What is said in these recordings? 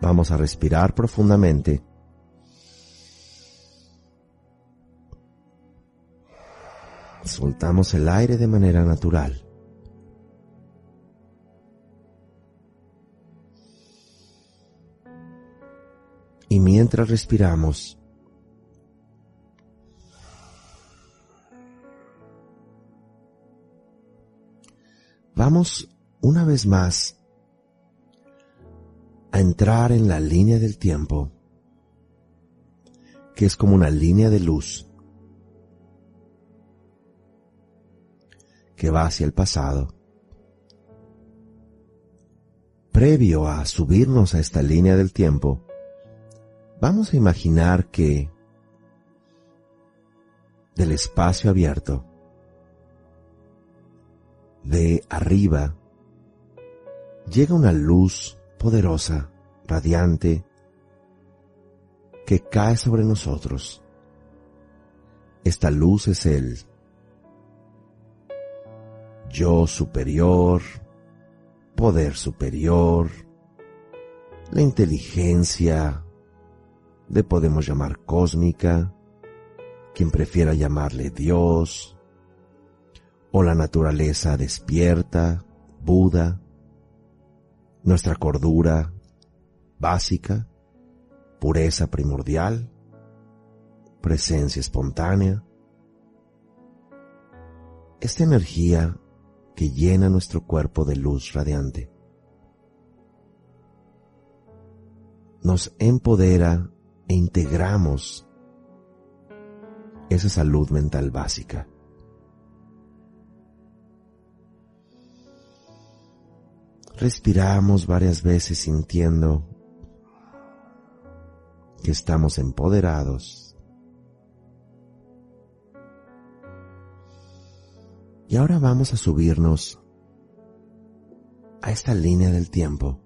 Vamos a respirar profundamente. Soltamos el aire de manera natural. Y mientras respiramos, vamos una vez más a entrar en la línea del tiempo, que es como una línea de luz que va hacia el pasado. Previo a subirnos a esta línea del tiempo, vamos a imaginar que del espacio abierto, de arriba, llega una luz poderosa, radiante, que cae sobre nosotros. Esta luz es el yo superior, poder superior, la inteligencia, le podemos llamar cósmica, quien prefiera llamarle Dios, o la naturaleza despierta, Buda, nuestra cordura básica, pureza primordial, presencia espontánea. Esta energía que llena nuestro cuerpo de luz radiante nos empodera e integramos esa salud mental básica. Respiramos varias veces sintiendo que estamos empoderados. Y ahora vamos a subirnos a esta línea del tiempo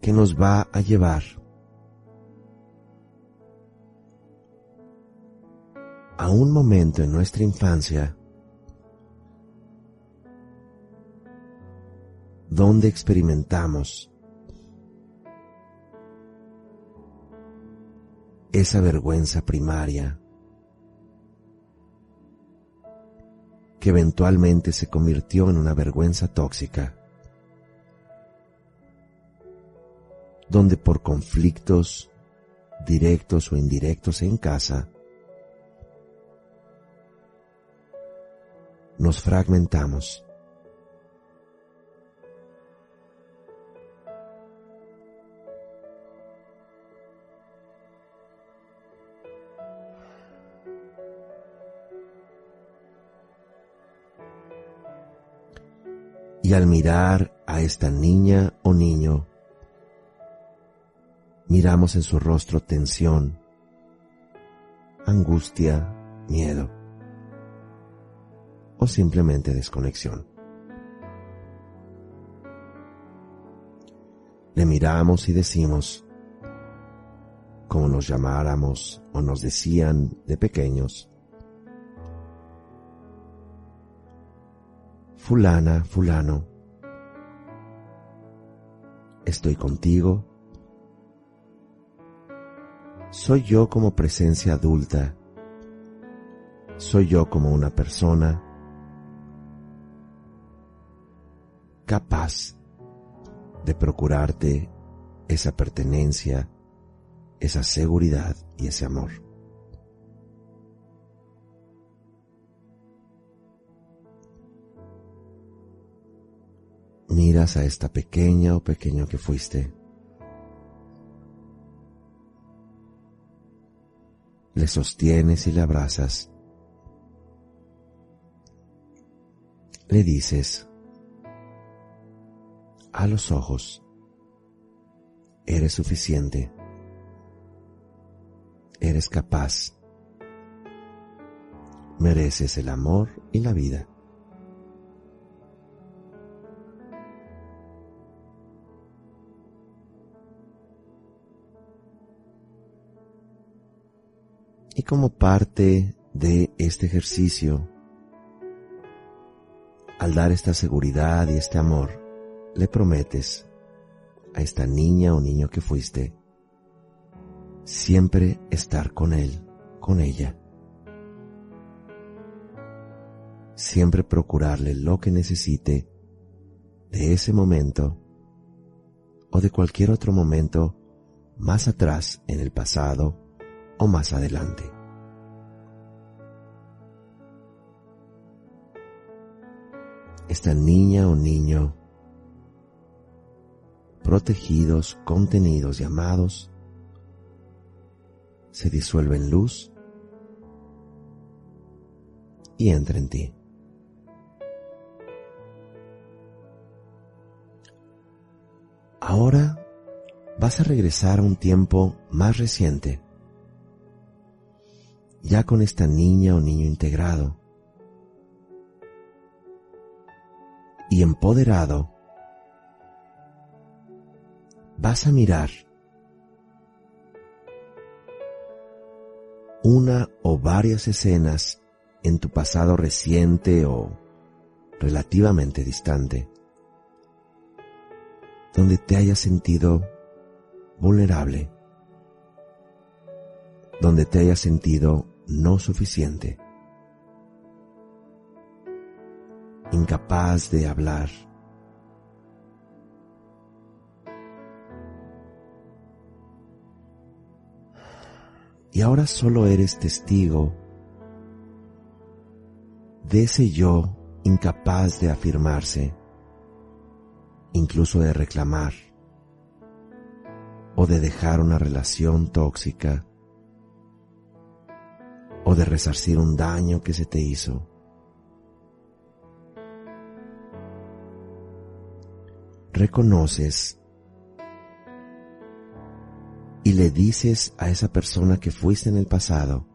que nos va a llevar a un momento en nuestra infancia donde experimentamos esa vergüenza primaria que eventualmente se convirtió en una vergüenza tóxica, donde por conflictos directos o indirectos en casa, nos fragmentamos y al mirar a esta niña o niño, miramos en su rostro tensión, angustia, miedo o simplemente desconexión. Le miramos y decimos, como nos llamáramos o nos decían de pequeños, fulana, fulano, estoy contigo. Soy yo como presencia adulta. Soy yo como una persona capaz de procurarte esa pertenencia, esa seguridad y ese amor. A esta pequeña o pequeño que fuiste. Le sostienes y le abrazas. Le dices a los ojos, eres suficiente, eres capaz, mereces el amor y la vida. Como parte de este ejercicio, al dar esta seguridad y este amor, le prometes a esta niña o niño que fuiste siempre estar con él, con ella. Siempre procurarle lo que necesite de ese momento o de cualquier otro momento más atrás en el pasado o más adelante. Esta niña o niño protegidos, contenidos y amados, se disuelve en luz y entra en ti. Ahora vas a regresar a un tiempo más reciente, ya con esta niña o niño integrado y empoderado vas a mirar una o varias escenas en tu pasado reciente o relativamente distante, donde te hayas sentido vulnerable, donde te hayas sentido no suficiente, incapaz de hablar, y ahora solo eres testigo de ese yo incapaz de afirmarse, incluso de reclamar o de dejar una relación tóxica o de resarcir un daño que se te hizo. Reconoces y le dices a esa persona que fuiste en el pasado,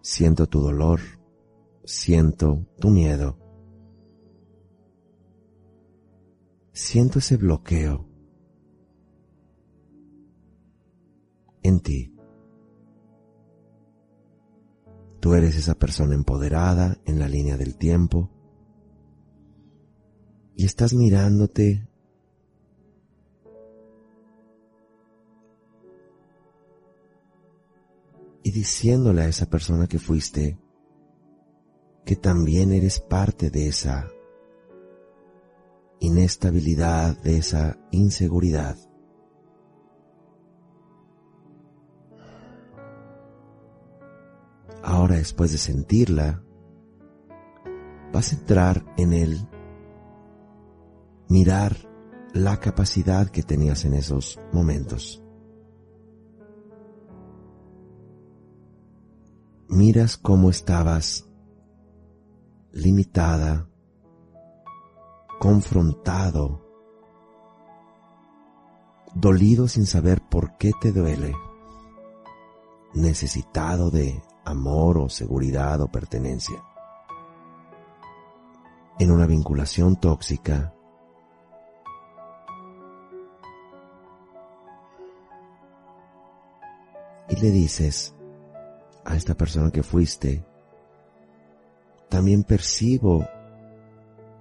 siento tu dolor, siento tu miedo, siento ese bloqueo en ti. Tú eres esa persona empoderada en la línea del tiempo y estás mirándote diciéndole a esa persona que fuiste que también eres parte de esa inestabilidad, de esa inseguridad. Ahora después de sentirla, vas a entrar en él, mirar la capacidad que tenías en esos momentos. Miras cómo estabas limitada, confrontado, dolido sin saber por qué te duele, necesitado de amor o seguridad o pertenencia. En una vinculación tóxica, y le dices, a esta persona que fuiste, también percibo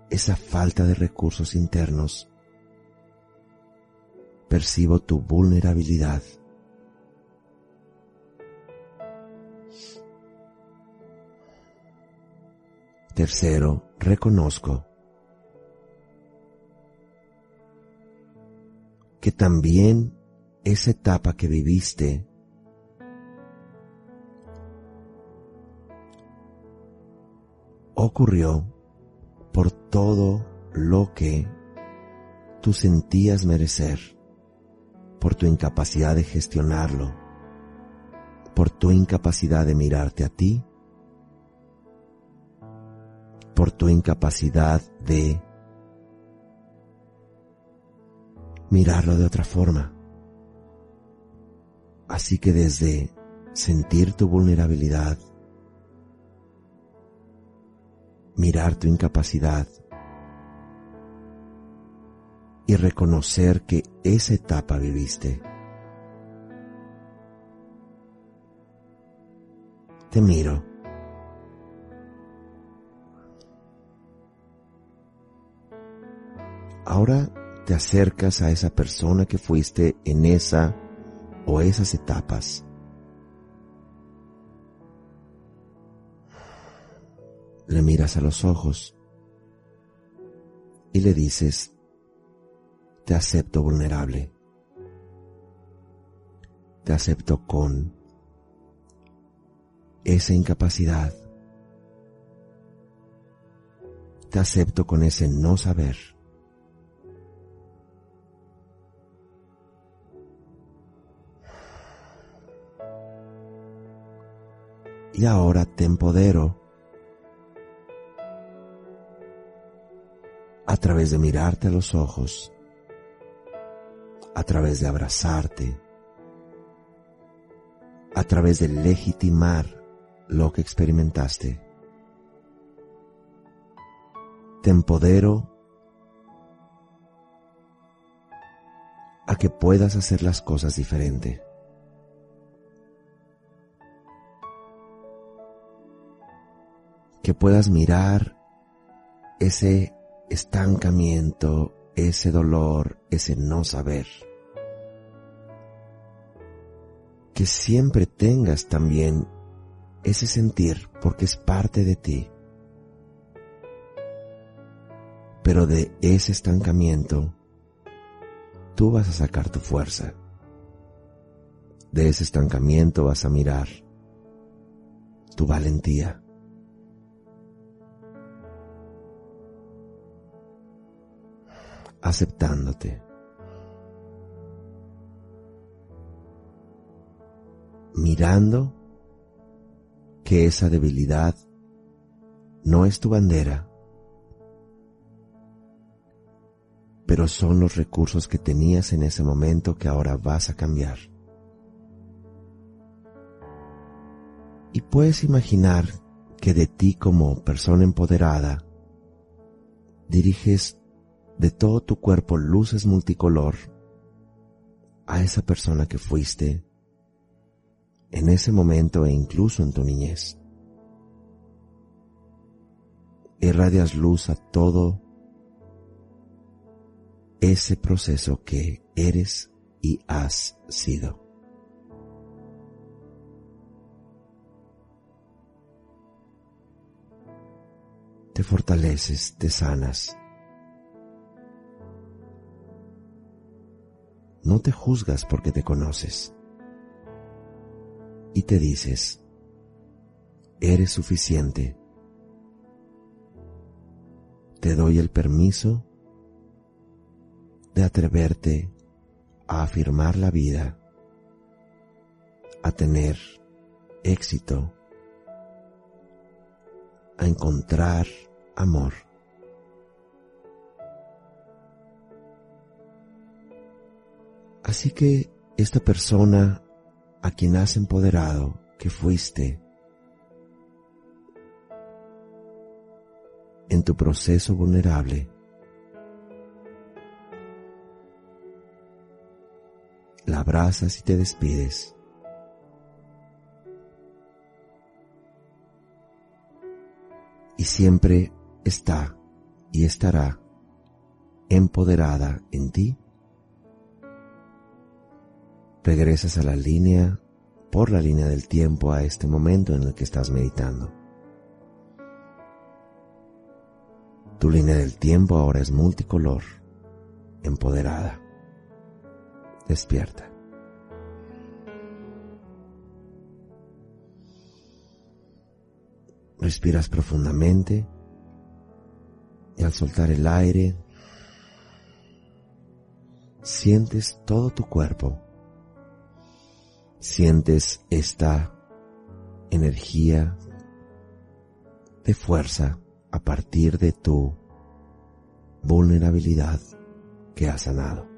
esa falta de recursos internos. Percibo tu vulnerabilidad. Tercero, reconozco que también esa etapa que viviste ocurrió por todo lo que tú sentías merecer, por tu incapacidad de gestionarlo, por tu incapacidad de mirarte a ti, por tu incapacidad de mirarlo de otra forma. Así que desde sentir tu vulnerabilidad, mirar tu incapacidad y reconocer que esa etapa viviste. Te miro. Ahora te acercas a esa persona que fuiste en esa o esas etapas. Le miras a los ojos y le dices, te acepto vulnerable, te acepto con esa incapacidad, te acepto con ese no saber. y ahora te empodero través de mirarte a los ojos, a través de abrazarte, a través de legitimar lo que experimentaste. Te empodero a que puedas hacer las cosas diferente. que puedas mirar ese estancamiento, ese dolor, ese no saber. Que siempre tengas también ese sentir porque es parte de ti. Pero de ese estancamiento, tú vas a sacar tu fuerza. De ese estancamiento vas a mirar tu valentía. Aceptándote. Mirando que esa debilidad no es tu bandera, pero son los recursos que tenías en ese momento que ahora vas a cambiar. Y puedes imaginar que de ti como persona empoderada diriges de todo tu cuerpo luces multicolor a esa persona que fuiste en ese momento e incluso en tu niñez. Irradias luz a todo ese proceso que eres y has sido. Te fortaleces, te sanas no te juzgas porque te conoces. Y te dices, eres suficiente. Te doy el permiso de atreverte a afirmar la vida, a tener éxito, a encontrar amor. Así que esta persona a quien has empoderado, que fuiste, en tu proceso vulnerable, la abrazas y te despides. Y siempre está y estará empoderada en ti regresas a la línea, por la línea del tiempo a este momento en el que estás meditando. Tu línea del tiempo ahora es multicolor, empoderada. despierta. Respiras profundamente y al soltar el aire sientes todo tu cuerpo. Sientes esta energía de fuerza a partir de tu vulnerabilidad que has sanado.